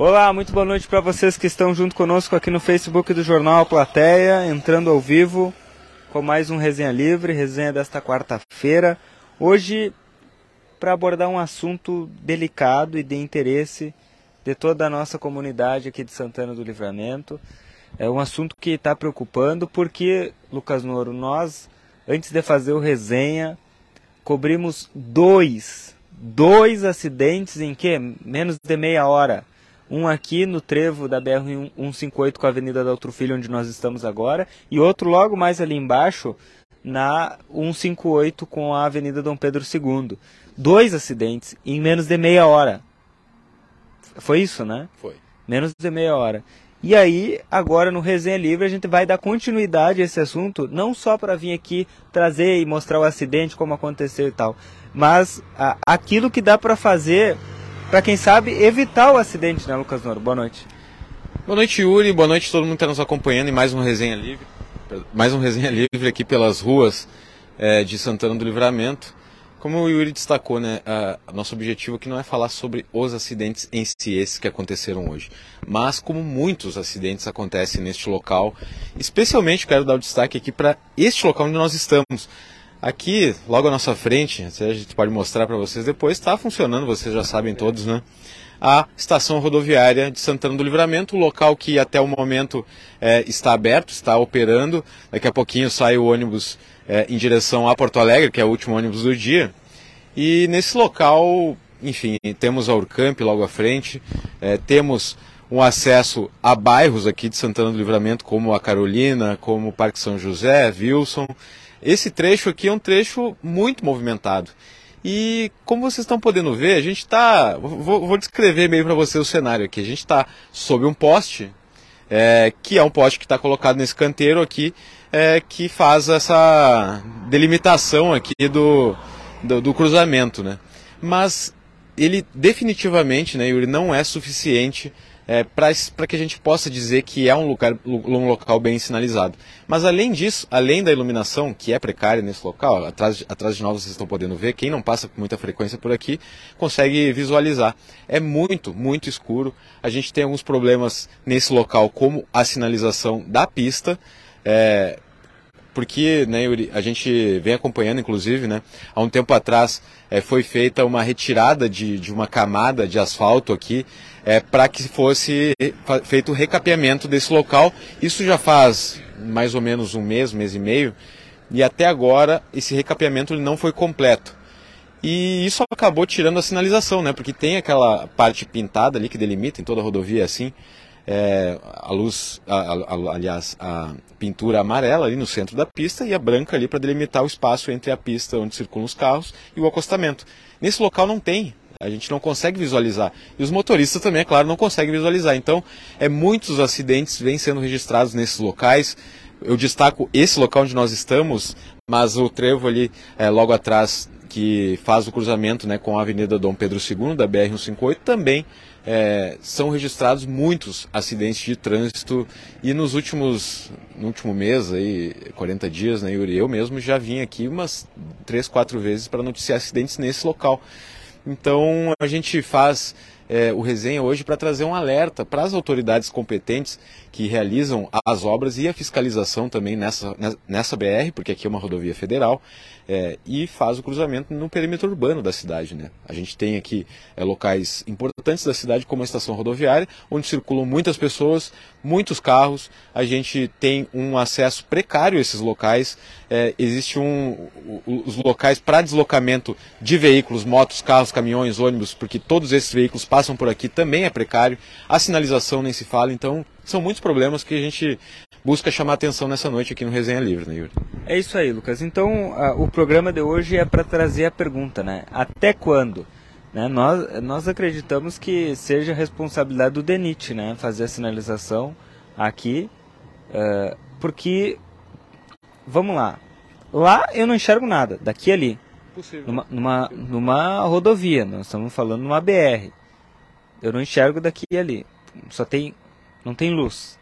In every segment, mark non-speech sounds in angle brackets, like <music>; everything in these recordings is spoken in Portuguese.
Olá, muito boa noite para vocês que estão junto conosco aqui no Facebook do Jornal Plateia, entrando ao vivo com mais um Resenha Livre, resenha desta quarta-feira. Hoje, para abordar um assunto delicado e de interesse de toda a nossa comunidade aqui de Santana do Livramento. É um assunto que está preocupando porque, Lucas Noro, nós, antes de fazer o resenha, cobrimos dois, dois acidentes em que? Menos de meia hora. Um aqui no trevo da BR-158 com a Avenida da Outro Filho, onde nós estamos agora, e outro logo mais ali embaixo, na 158 com a Avenida Dom Pedro II. Dois acidentes em menos de meia hora. Foi isso, né? Foi. Menos de meia hora. E aí, agora no Resenha Livre, a gente vai dar continuidade a esse assunto, não só para vir aqui trazer e mostrar o acidente, como aconteceu e tal, mas a, aquilo que dá para fazer para quem sabe evitar o acidente, né, Lucas Noro? Boa noite. Boa noite, Yuri. Boa noite a todo mundo que está nos acompanhando em mais um Resenha Livre. Mais um Resenha Livre aqui pelas ruas é, de Santana do Livramento. Como o Yuri destacou, né, a, a nosso objetivo aqui não é falar sobre os acidentes em si, esses que aconteceram hoje, mas como muitos acidentes acontecem neste local. Especialmente quero dar o destaque aqui para este local onde nós estamos. Aqui, logo à nossa frente, a gente pode mostrar para vocês depois, está funcionando, vocês já sabem todos, né? A estação rodoviária de Santana do Livramento, o local que até o momento é, está aberto, está operando. Daqui a pouquinho sai o ônibus é, em direção a Porto Alegre, que é o último ônibus do dia. E nesse local, enfim, temos a Urcamp logo à frente, é, temos um acesso a bairros aqui de Santana do Livramento, como a Carolina, como o Parque São José, Wilson. Esse trecho aqui é um trecho muito movimentado. E como vocês estão podendo ver, a gente está. Vou, vou, descrever meio para você o cenário aqui. A gente está sob um poste, é, que é um poste que está colocado nesse canteiro aqui, é, que faz essa delimitação aqui do, do, do cruzamento, né? Mas ele definitivamente, né, Yuri, não é suficiente é, para que a gente possa dizer que é um, lugar, um local bem sinalizado. Mas além disso, além da iluminação, que é precária nesse local, atrás, atrás de nós vocês estão podendo ver, quem não passa com muita frequência por aqui consegue visualizar. É muito, muito escuro. A gente tem alguns problemas nesse local, como a sinalização da pista. É, porque né, a gente vem acompanhando, inclusive, né, há um tempo atrás é, foi feita uma retirada de, de uma camada de asfalto aqui é, para que fosse feito o recapeamento desse local. Isso já faz mais ou menos um mês, mês e meio, e até agora esse recapeamento não foi completo. E isso acabou tirando a sinalização, né? Porque tem aquela parte pintada ali que delimita em toda a rodovia assim, é, a luz, a, a, aliás, a pintura amarela ali no centro da pista e a branca ali para delimitar o espaço entre a pista onde circulam os carros e o acostamento. Nesse local não tem, a gente não consegue visualizar. E os motoristas também, é claro, não conseguem visualizar. Então, é muitos acidentes vêm sendo registrados nesses locais. Eu destaco esse local onde nós estamos, mas o trevo ali é, logo atrás que faz o cruzamento né, com a Avenida Dom Pedro II, da BR-158, também é, são registrados muitos acidentes de trânsito e nos últimos, no último mês, aí, 40 dias, né, Yuri, eu mesmo já vim aqui umas três, quatro vezes para noticiar acidentes nesse local. Então a gente faz é, o resenha hoje para trazer um alerta para as autoridades competentes que realizam as obras e a fiscalização também nessa, nessa BR, porque aqui é uma rodovia federal, é, e faz o cruzamento no perímetro urbano da cidade. Né? A gente tem aqui é, locais importantes da cidade, como a estação rodoviária, onde circulam muitas pessoas, muitos carros, a gente tem um acesso precário a esses locais, é, existe um, os locais para deslocamento de veículos, motos, carros, caminhões, ônibus, porque todos esses veículos passam por aqui, também é precário, a sinalização nem se fala, então são muitos problemas que a gente busca chamar atenção nessa noite aqui no Resenha Livre, né, Yuri? É isso aí, Lucas. Então, o programa de hoje é para trazer a pergunta, né? Até quando? Né? Nós, nós acreditamos que seja responsabilidade do DENIT, né? Fazer a sinalização aqui, uh, porque, vamos lá, lá eu não enxergo nada, daqui ali. Numa, numa, numa rodovia, nós estamos falando numa BR. Eu não enxergo daqui e ali. Só tem, não tem luz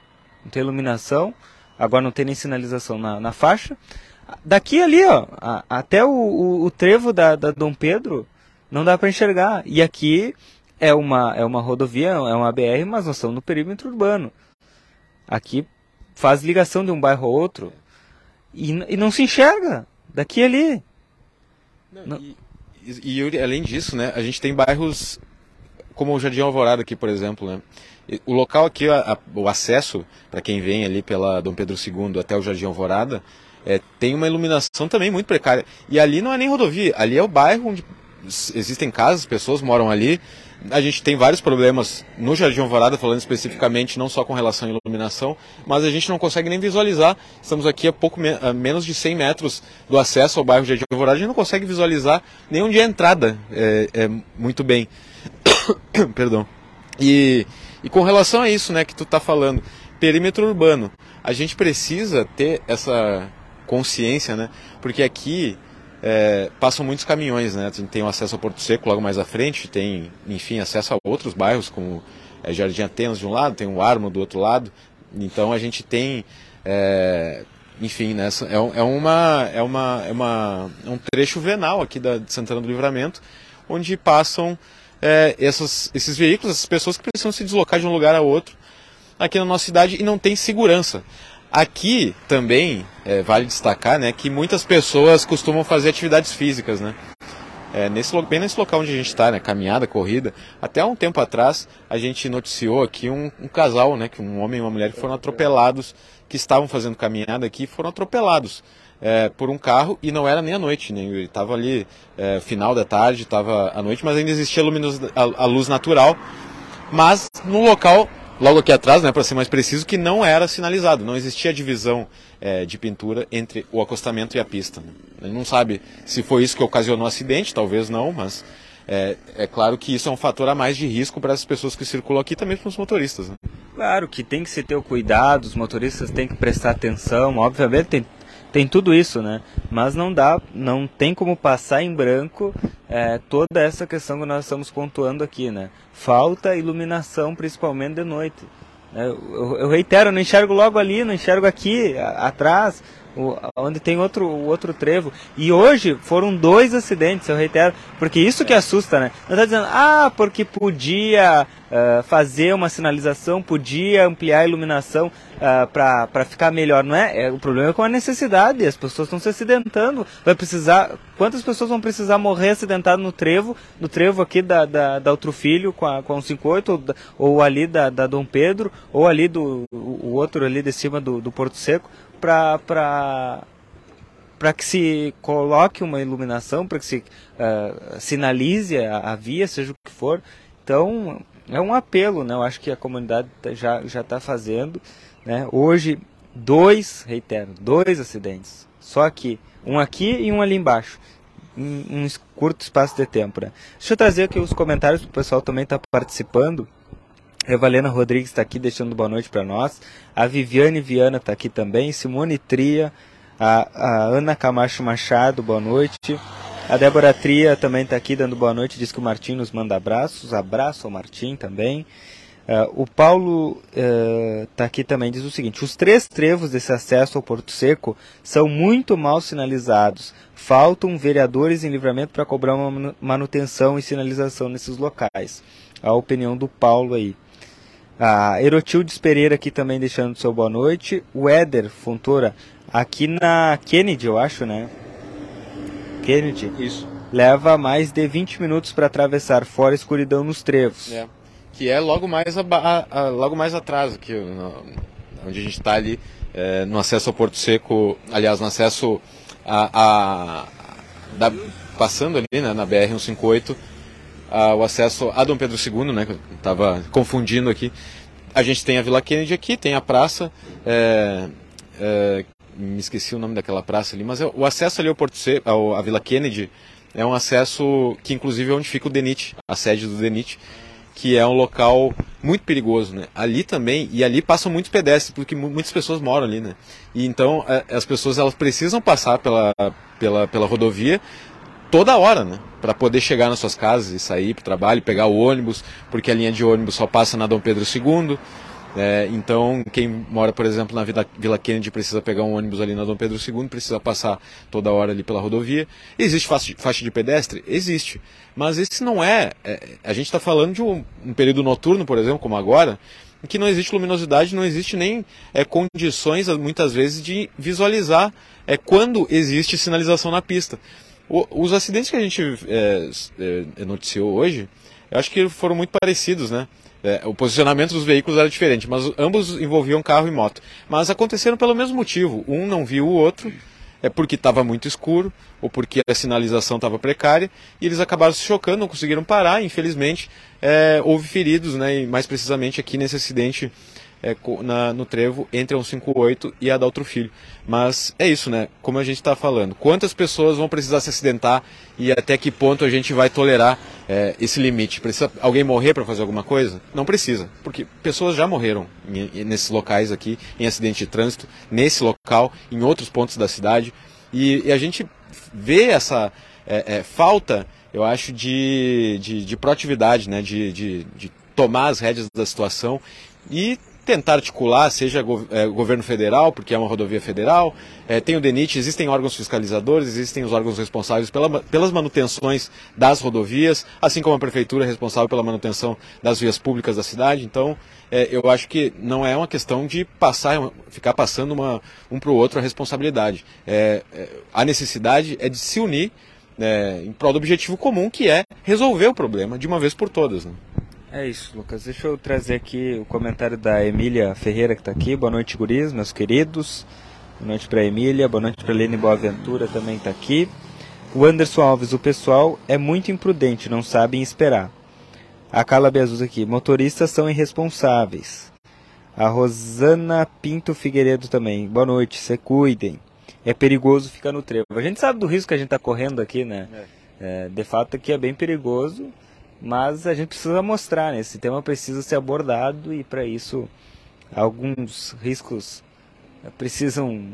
não tem iluminação, agora não tem nem sinalização na, na faixa. Daqui ali, ó, a, até o, o, o, trevo da, da Dom Pedro não dá para enxergar. E aqui é uma, é uma rodovia, é uma BR, mas nós estamos no perímetro urbano. Aqui faz ligação de um bairro ao outro e, e não se enxerga daqui ali. Não, e, e, e, além disso, né, a gente tem bairros como o Jardim Alvorada aqui, por exemplo, né? O local aqui, a, a, o acesso para quem vem ali pela Dom Pedro II até o Jardim Alvorada, é, tem uma iluminação também muito precária. E ali não é nem rodovia, ali é o bairro onde existem casas, pessoas moram ali. A gente tem vários problemas no Jardim Alvorada, falando especificamente não só com relação à iluminação, mas a gente não consegue nem visualizar. Estamos aqui a pouco a menos de 100 metros do acesso ao bairro Jardim Alvorada, a gente não consegue visualizar nem onde é a entrada é, é muito bem. <coughs> Perdão. E, e com relação a isso, né, que tu está falando, perímetro urbano, a gente precisa ter essa consciência, né? Porque aqui é, passam muitos caminhões, né? Tem o acesso ao Porto Seco logo mais à frente, tem, enfim, acesso a outros bairros, como é, Jardim Atenas de um lado, tem o Armo do outro lado. Então a gente tem, é, enfim, né, é, é, uma, é, uma, é, uma, é um trecho venal aqui da, de Santana do Livramento, onde passam é, essas, esses veículos, essas pessoas que precisam se deslocar de um lugar a outro aqui na nossa cidade e não tem segurança. Aqui também é, vale destacar né, que muitas pessoas costumam fazer atividades físicas. Né? É, nesse, bem nesse local onde a gente está, né, caminhada, corrida, até um tempo atrás a gente noticiou aqui um, um, casal, né, que um homem e uma mulher foram atropelados, que estavam fazendo caminhada aqui, foram atropelados é, por um carro e não era nem à noite, né, estava ali é, final da tarde, estava à noite, mas ainda existia a, a luz natural, mas no local logo aqui atrás, né, para ser mais preciso, que não era sinalizado, não existia divisão é, de pintura entre o acostamento e a pista. Né? Ele não sabe se foi isso que ocasionou o acidente, talvez não, mas é, é, claro que isso é um fator a mais de risco para as pessoas que circulam aqui, também para os motoristas. Né? Claro que tem que se ter o cuidado, os motoristas têm que prestar atenção, obviamente tem tem tudo isso, né? Mas não dá, não tem como passar em branco é, toda essa questão que nós estamos pontuando aqui, né? Falta iluminação, principalmente de noite. É, eu, eu, reitero, não enxergo logo ali, não enxergo aqui, a, atrás, o, onde tem outro, outro trevo. E hoje foram dois acidentes, eu reitero, porque isso que assusta, né? Não está dizendo, ah, porque podia uh, fazer uma sinalização, podia ampliar a iluminação uh, ah, para ficar melhor, não é? é? O problema é com a necessidade, as pessoas estão se acidentando, vai precisar, quantas pessoas vão precisar morrer acidentado no trevo, no trevo aqui da, da, da Outro Filho com a, com a 158, ou, ou ali da, da Dom Pedro, ou ali do o outro ali de cima do, do Porto Seco, para para que se coloque uma iluminação, para que se uh, sinalize a, a, via, seja o que for. Então, é um apelo, né? Eu acho que a comunidade tá, já já está fazendo, né? Hoje dois, reitero, dois acidentes, só aqui, um aqui e um ali embaixo, em um curto espaço de tempo, né? Deixa eu trazer aqui os comentários, o pessoal também está participando. A Valena Rodrigues está aqui deixando boa noite para nós. A Viviane Viana está aqui também. Simone Tria. A, a, Ana Camacho Machado, boa noite. A Débora Tria também está aqui dando boa noite. Diz que o Martim nos manda abraços. Abraço ao Martim também. Uh, o Paulo está uh, aqui também, diz o seguinte: os três trevos desse acesso ao Porto Seco são muito mal sinalizados. Faltam vereadores em livramento para cobrar uma manutenção e sinalização nesses locais. A opinião do Paulo aí. A Erotildes Pereira aqui também deixando seu boa noite. O Éder Fontoura, aqui na Kennedy, eu acho, né? Kennedy. Isso. Leva mais de 20 minutos para atravessar fora a escuridão nos trevos. É. Que é logo mais, a, a, a, logo mais atrás, aqui, no, onde a gente está ali, é, no acesso ao Porto Seco, aliás, no acesso a, a da, passando ali né, na BR-158 o acesso a Dom Pedro II, né? Estava confundindo aqui. A gente tem a Vila Kennedy aqui, tem a praça. É, é, me esqueci o nome daquela praça ali, mas é, o acesso ali ao Porto C, ao, à Vila Kennedy é um acesso que inclusive é onde fica o DENIT, a sede do DENIT, que é um local muito perigoso, né? Ali também, e ali passam muitos pedestres, porque muitas pessoas moram ali, né? E então é, as pessoas elas precisam passar pela, pela, pela rodovia toda hora, né? Para poder chegar nas suas casas e sair para o trabalho, pegar o ônibus, porque a linha de ônibus só passa na Dom Pedro II. É, então, quem mora, por exemplo, na Vila, Kennedy precisa pegar um ônibus ali na Dom Pedro II, precisa passar toda hora ali pela rodovia. Existe faixa de, faixa de pedestre? Existe. Mas esse não é. é a gente está falando de um, um, período noturno, por exemplo, como agora, em que não existe luminosidade, não existe nem é, condições, muitas vezes, de visualizar é, quando existe sinalização na pista. O, os acidentes que a gente é, é, noticiou hoje, eu acho que foram muito parecidos, né? É, o posicionamento dos veículos era diferente, mas ambos envolviam carro e moto. Mas aconteceram pelo mesmo motivo. Um não viu o outro, é porque estava muito escuro, ou porque a sinalização estava precária, e eles acabaram se chocando, não conseguiram parar. Infelizmente, é, houve feridos, né? E mais precisamente aqui nesse acidente é, na, no trevo entre a 158 e a Daltro Filho. Mas é isso, né? Como a gente está falando, quantas pessoas vão precisar se acidentar e até que ponto a gente vai tolerar é, esse limite? Precisa alguém morrer para fazer alguma coisa? Não precisa, porque pessoas já morreram em, em, nesses locais aqui, em acidente de trânsito, nesse local, em outros pontos da cidade. E, e a gente vê essa é, é falta, eu acho, de, de, de proatividade, né? de, de, de tomar as rédeas da situação e tentar articular, seja é, governo federal, porque é uma rodovia federal, é, tem o DENIT, existem órgãos fiscalizadores, existem os órgãos responsáveis pela, pelas manutenções das rodovias, assim como a prefeitura é responsável pela manutenção das vias públicas da cidade. Então, é, eu acho que não é uma questão de passar, ficar passando uma, um para o outro a responsabilidade. A necessidade é de se unir em prol do objetivo comum, que é resolver o problema de uma vez por todas. Né? É isso, Lucas. Deixa eu trazer aqui o comentário da Emília Ferreira, que está aqui. Boa noite, guris, meus queridos. Boa noite para a Emília, boa noite para a Lene Boaventura, também está aqui. O Anderson Alves, o pessoal é muito imprudente, não sabem esperar. A Carla Beazus aqui, motoristas são irresponsáveis. A Rosana Pinto Figueiredo também, boa noite, se cuidem. É perigoso ficar no trevo. A gente sabe do risco que a gente está correndo aqui, né? É. É, de fato aqui é bem perigoso mas a gente precisa mostrar, né? Esse tema precisa ser abordado e para isso alguns riscos precisam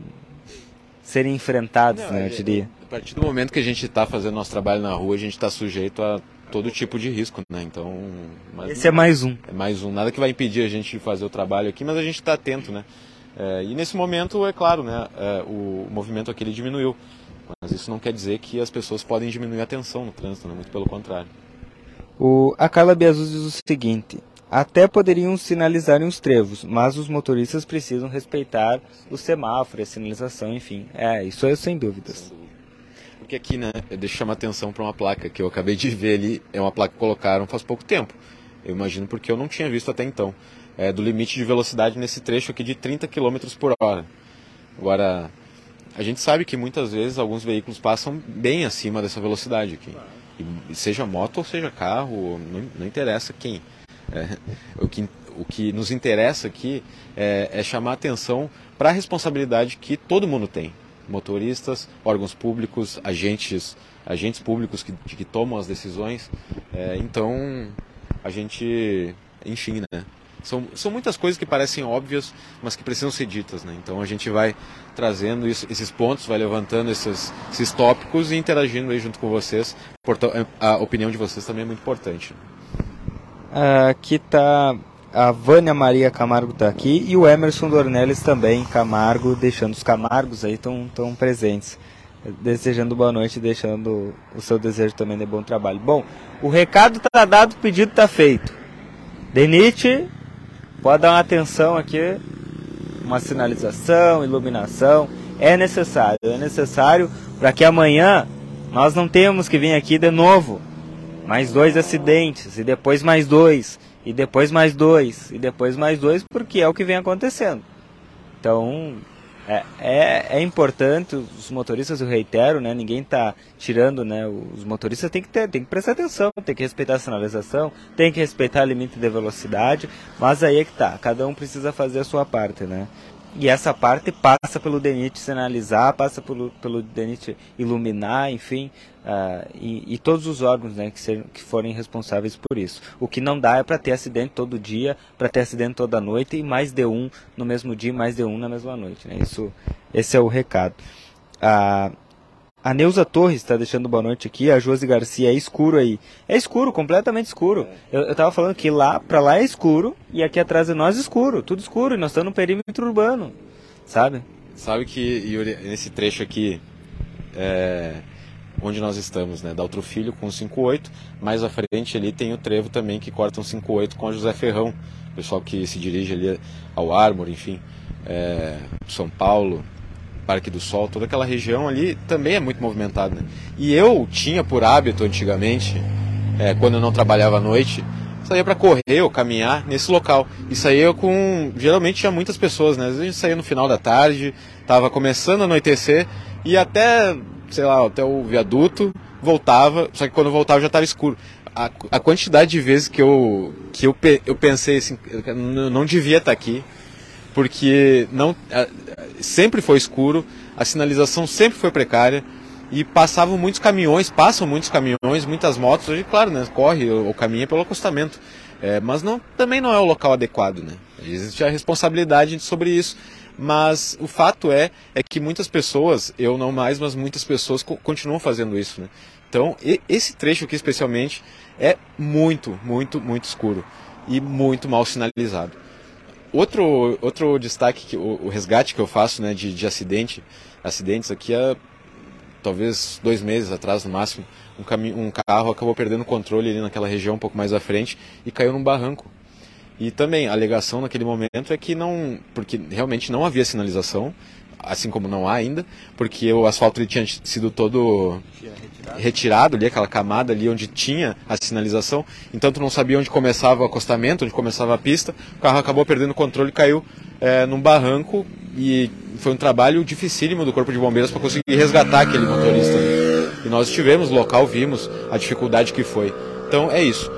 serem enfrentados, Não, né? Eu diria. A partir do momento que a gente está fazendo nosso trabalho na rua, a gente está sujeito a todo tipo de risco, né? Então, esse é mais um. É mais um. Nada que vai impedir a gente de fazer o trabalho aqui, mas a gente está atento, né? É, e nesse momento, é claro, né? É, o, o movimento aqui ele diminuiu, mas isso não quer dizer que as pessoas podem diminuir a tensão no trânsito, né? Muito pelo contrário. O, a Carla Beazus diz o seguinte: até poderiam sinalizar os trevos, mas os motoristas precisam respeitar o semáforo, a sinalização, enfim. É, isso é sem dúvidas. Porque aqui, né, deixa eu chamar atenção para uma placa que eu acabei de ver ali, é uma placa que colocaram faz pouco tempo. Eu imagino porque eu não tinha visto até então. É do limite de velocidade nesse trecho aqui de 30 km por hora. Agora, a gente sabe que muitas vezes alguns veículos passam bem acima dessa velocidade aqui. Seja moto ou seja carro, não, não interessa quem. É, o, que, o que nos interessa aqui é, é chamar atenção para a responsabilidade que todo mundo tem. Motoristas, órgãos públicos, agentes, agentes públicos que, que tomam as decisões. É, então, a gente, enfim, né? São, são muitas coisas que parecem óbvias, mas que precisam ser ditas. Né? Então a gente vai trazendo isso, esses pontos, vai levantando esses, esses tópicos e interagindo aí junto com vocês. A opinião de vocês também é muito importante. Aqui está a Vânia Maria Camargo está aqui e o Emerson Dornelles também, Camargo, deixando os Camargos aí tão, tão presentes. Desejando boa noite, deixando o seu desejo também de bom trabalho. Bom, o recado está dado, o pedido está feito. Denite Pode dar uma atenção aqui, uma sinalização, iluminação. É necessário, é necessário para que amanhã nós não tenhamos que vir aqui de novo. Mais dois acidentes, e depois mais dois, e depois mais dois, e depois mais dois, porque é o que vem acontecendo. Então, é, é, é, importante, os motoristas, eu reitero, né, ninguém está tirando, né, os motoristas têm que, ter, tem que prestar atenção, tem que respeitar a sinalização, tem que respeitar o limite de velocidade, mas aí é que tá, cada um precisa fazer a sua parte, né. E essa parte passa pelo DENIT sinalizar, passa pelo, pelo DENIT iluminar, enfim, uh, e, e, todos os órgãos né, que, ser, que forem responsáveis por isso. O que não dá é para ter acidente todo dia, para ter acidente toda noite e mais de um no mesmo dia, mais de um na mesma noite. Né? Isso, esse é o recado. Uh, a Neuza Torres está deixando boa noite aqui, a Josi Garcia, é escuro aí. É escuro, completamente escuro. Eu, eu tava falando que lá, pra lá é escuro, e aqui atrás de nós é escuro, tudo escuro, e nós estamos no perímetro urbano, sabe? Sabe que, Yuri, nesse trecho aqui, é, onde nós estamos, né, da Outro Filho com 58, mais à frente ali tem o trevo também que corta um 58 com a José Ferrão, pessoal que se dirige ali ao Ármor, enfim, é, São Paulo, Parque do Sol, toda aquela região ali também é muito movimentada. Né? E eu tinha por hábito antigamente, é, quando eu não trabalhava à noite, saía para correr ou caminhar nesse local. E saía com. Geralmente tinha muitas pessoas, né? Às vezes a gente saía no final da tarde, estava começando a anoitecer e até, sei lá, até o viaduto voltava, só que quando voltava já estava escuro. A, a, quantidade de vezes que eu, que eu, eu pensei assim, eu não devia estar tá aqui, porque não sempre foi escuro, a sinalização sempre foi precária e passavam muitos caminhões, passam muitos caminhões, muitas motos. Hoje, claro, né, corre ou caminha pelo acostamento, é, mas não, também não é o local adequado, né? Existe a responsabilidade sobre isso. Mas o fato é, é que muitas pessoas, eu não mais, mas muitas pessoas co continuam fazendo isso, né? Então, e, esse trecho aqui especialmente é muito, muito, muito escuro e muito mal sinalizado. Outro, outro destaque, que, o, o resgate que eu faço né, de, de acidente, acidentes aqui é talvez dois meses atrás no máximo, um, um carro acabou perdendo o controle ali naquela região um pouco mais à frente e caiu num barranco. E também a alegação naquele momento é que não, porque realmente não havia sinalização, assim como não há ainda, porque o asfalto ele tinha sido todo retirado. ali, aquela camada ali onde tinha a sinalização, então tu não sabia onde começava o acostamento, onde começava a pista, o carro acabou perdendo o controle e caiu é, num barranco e foi um trabalho dificílimo do Corpo de Bombeiros para conseguir resgatar aquele motorista. E nós estivemos local, vimos a dificuldade que foi. Então é isso.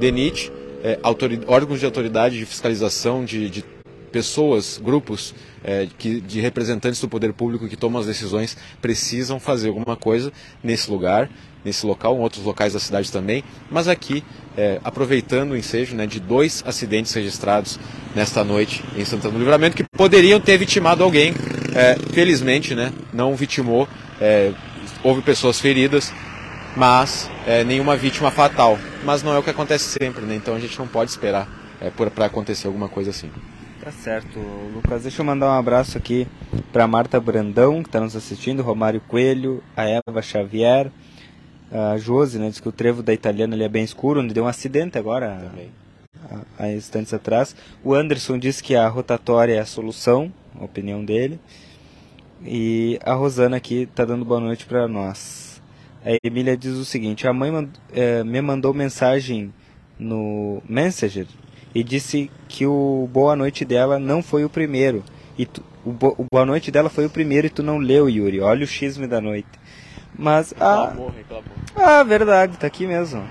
DENIT, é, órgãos de autoridade de fiscalização, de, de pessoas, grupos é, que, de representantes do poder público que tomam as decisões precisam fazer alguma coisa nesse lugar, nesse local, em outros locais da cidade também, mas aqui, é, aproveitando o ensejo né, de dois acidentes registrados nesta noite em Santana do Livramento, que poderiam ter vitimado alguém, é, felizmente né, não vitimou, houve pessoas feridas, mas nenhuma vítima fatal. Mas não é o que acontece sempre, né? então a gente não pode esperar é, para acontecer alguma coisa assim. Tá certo, Lucas. Deixa eu mandar um abraço aqui para Marta Brandão, que está nos assistindo, Romário Coelho, a Eva Xavier, a Josi, né? Diz que o trevo da italiana ele é bem escuro, onde deu um acidente agora, há, há instantes atrás. O Anderson disse que a rotatória é a solução, a opinião dele. E a Rosana aqui está dando boa noite para nós. A Emília diz o seguinte: a mãe mand é, me mandou mensagem no Messenger e disse que o boa noite dela não foi o primeiro. E tu, o, bo, o, boa noite dela foi o primeiro e tu não leu, Yuri. Olha o xisme da noite. Mas ah, ah, verdade, tá aqui mesmo.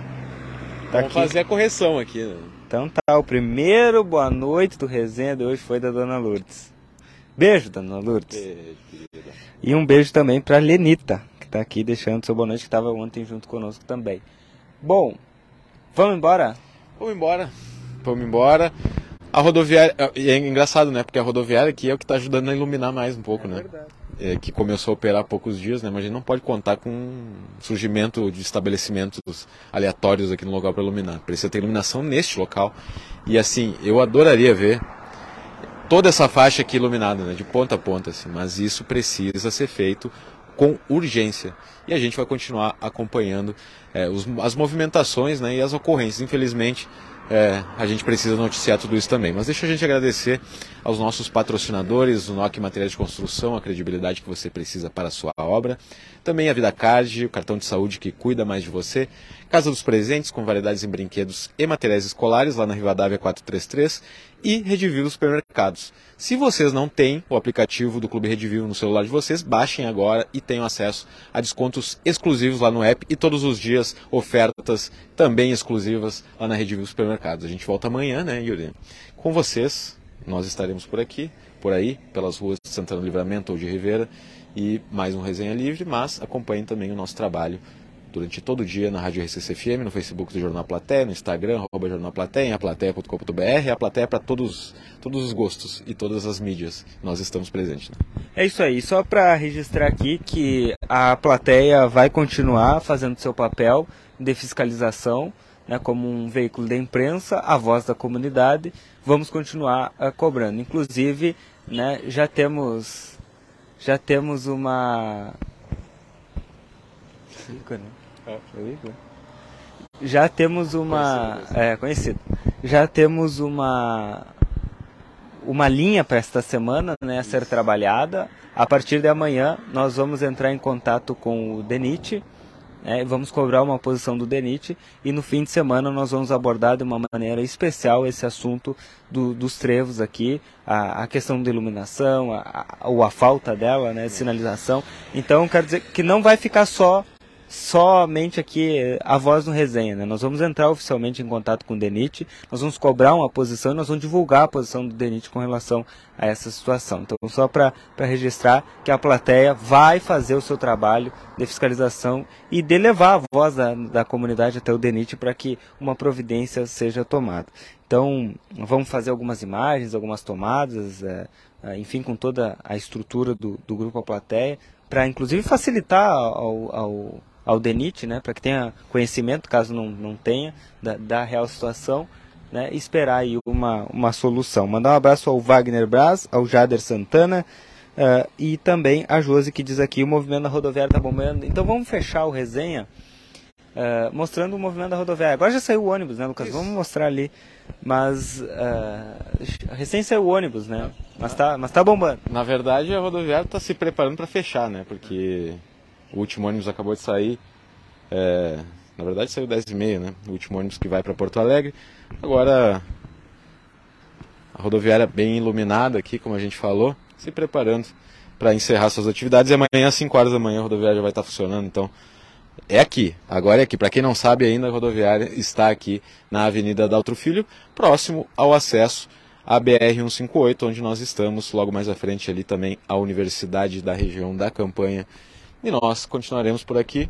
Tá Vamos aqui. fazer a correção aqui. Né? Então tá, o primeiro boa noite do resenha de hoje foi da Dona Lourdes. Beijo, Dona Lourdes. Beijo, e um beijo também pra Lenita, que tá aqui deixando seu boa noite, que tava ontem junto conosco também. Bom, vamos embora? Vamos embora vamos embora. A rodoviária, é engraçado, né? Porque a rodoviária aqui é o que está ajudando a iluminar mais um pouco, é né? Verdade. É, que começou a operar há poucos dias, né? Mas a gente não pode contar com surgimento de estabelecimentos aleatórios aqui no local para iluminar. Precisa ter iluminação neste local. E assim, eu adoraria ver toda essa faixa aqui iluminada, né? De ponta a ponta, assim. Mas isso precisa ser feito com urgência. E a gente vai continuar acompanhando é, os, as movimentações né, e as ocorrências. Infelizmente, é, a gente precisa noticiar tudo isso também. Mas deixa a gente agradecer aos nossos patrocinadores, o NOC Materiais de Construção, a credibilidade que você precisa para a sua obra. Também a Vida Card, o cartão de saúde que cuida mais de você. Casa dos Presentes, com variedades em brinquedos e materiais escolares, lá na Rivadavia 433 e Redivio Supermercados. Se vocês não têm o aplicativo do Clube Redivio no celular de vocês, baixem agora e tenham acesso a descontos exclusivos lá no app e todos os dias ofertas também exclusivas lá na Redivio Supermercados. A gente volta amanhã, né, Yuri? Com vocês, nós estaremos por aqui, por aí, pelas ruas de Santana do Livramento ou de Rivera e mais um Resenha Livre, mas acompanhem também o nosso trabalho durante todo o dia na Rádio RCC-FM, no Facebook do Jornal Platéia, no Instagram, arroba Jornal Platéia, aplateia.com.br, a plateia é para todos, todos os gostos e todas as mídias. Nós estamos presentes. Né? É isso aí. Só para registrar aqui que a plateia vai continuar fazendo seu papel de fiscalização, né, como um veículo da imprensa, a voz da comunidade. Vamos continuar uh, cobrando. Inclusive, né, já temos já temos uma né? É. Já temos uma. Conhecido. É, conhecido. Já temos uma. Uma linha para esta semana né, a ser trabalhada. A partir de amanhã, nós vamos entrar em contato com o DENIT, né, vamos cobrar uma posição do DENIT e no fim de semana nós vamos abordar de uma maneira especial esse assunto do, dos trevos aqui, a, a questão da iluminação, a, a, ou a falta dela, né, sinalização. Então, quero dizer que não vai ficar só somente aqui a voz no resenha. Né? Nós vamos entrar oficialmente em contato com o DENIT, nós vamos cobrar uma posição e nós vamos divulgar a posição do DENIT com relação a essa situação. Então, só para registrar que a plateia vai fazer o seu trabalho de fiscalização e de levar a voz da, da comunidade até o DENIT para que uma providência seja tomada. Então, vamos fazer algumas imagens, algumas tomadas, é, é enfim, com toda a estrutura do, do grupo A Plateia, para inclusive facilitar ao, ao ao DENIT, né, para que tenha conhecimento, caso não, não tenha, da, da real situação, né, e esperar aí uma, uma solução. Mandar um abraço ao Wagner Braz, ao Jader Santana uh, e também a Josi que diz aqui o movimento da rodoviária está bombando. Então vamos fechar o resenha uh, mostrando o movimento da rodoviária. Agora já saiu o ônibus, né, Lucas? Isso. Vamos mostrar ali. Mas uh, recém saiu o ônibus, né? Mas tá, mas tá bombando. Na verdade, a rodoviária está se preparando para fechar, né? Porque o último ônibus acabou de sair. É, na verdade saiu 10 e meia, né? O último ônibus que vai para Porto Alegre. Agora a rodoviária bem iluminada aqui, como a gente falou, se preparando para encerrar suas atividades. E amanhã, às 5 horas da manhã, a rodoviária já vai estar funcionando. Então, é aqui. Agora é aqui. Para quem não sabe ainda, a rodoviária está aqui na Avenida Daltro Filho, próximo ao acesso à BR-158, onde nós estamos. Logo mais à frente ali também a Universidade da região da Campanha e nós continuaremos por aqui,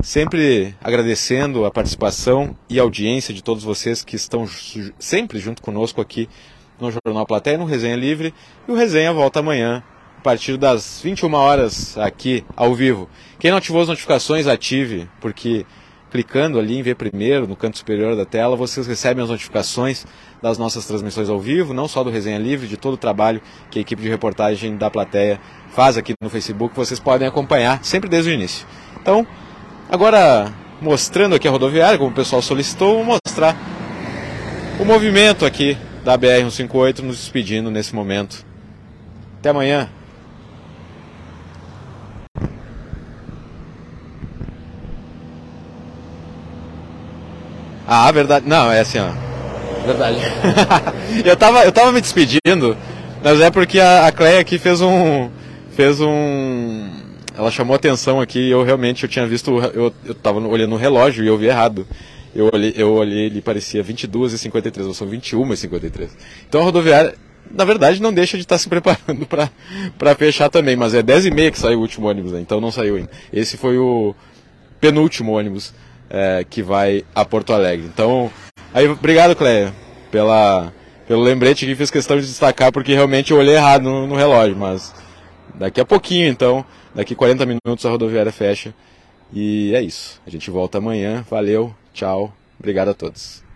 sempre agradecendo a participação e audiência de todos vocês que estão sempre junto conosco aqui no Jornal Platéia, no Resenha Livre. E o Resenha volta amanhã, a partir das 21 horas, aqui ao vivo. Quem não ativou as notificações, ative, porque clicando ali em ver primeiro, no canto superior da tela, vocês recebem as notificações das nossas transmissões ao vivo, não só do Resenha Livre, de todo o trabalho que a equipe de reportagem da plateia faz aqui no Facebook, vocês podem acompanhar sempre desde o início. Então, agora mostrando aqui a rodoviária, como o pessoal solicitou, vou mostrar o movimento aqui da BR-158 nos despedindo nesse momento. Até amanhã. Ah, verdade. Não, é assim, ó. Verdade. <laughs> eu, tava, eu tava me despedindo, mas é porque a, a Cleia aqui fez um. fez um. Ela chamou atenção aqui eu realmente eu tinha visto. Eu, eu tava olhando o relógio e eu vi errado. Eu olhei, eu olhei ele parecia 22 e 53, ou são 21 e 53. Então a rodoviária, na verdade, não deixa de estar <laughs> se preparando para fechar também, mas é 10 e meia que saiu o último ônibus, né? então não saiu ainda. Esse foi o penúltimo ônibus é, que vai a Porto Alegre. Então, Aí, obrigado, Cleia, pela, pelo lembrete que fiz questão de destacar, porque realmente eu olhei errado no, no relógio, mas daqui a pouquinho, então, daqui 40 minutos a rodoviária fecha. E é isso. A gente volta amanhã. Valeu, tchau, obrigado a todos.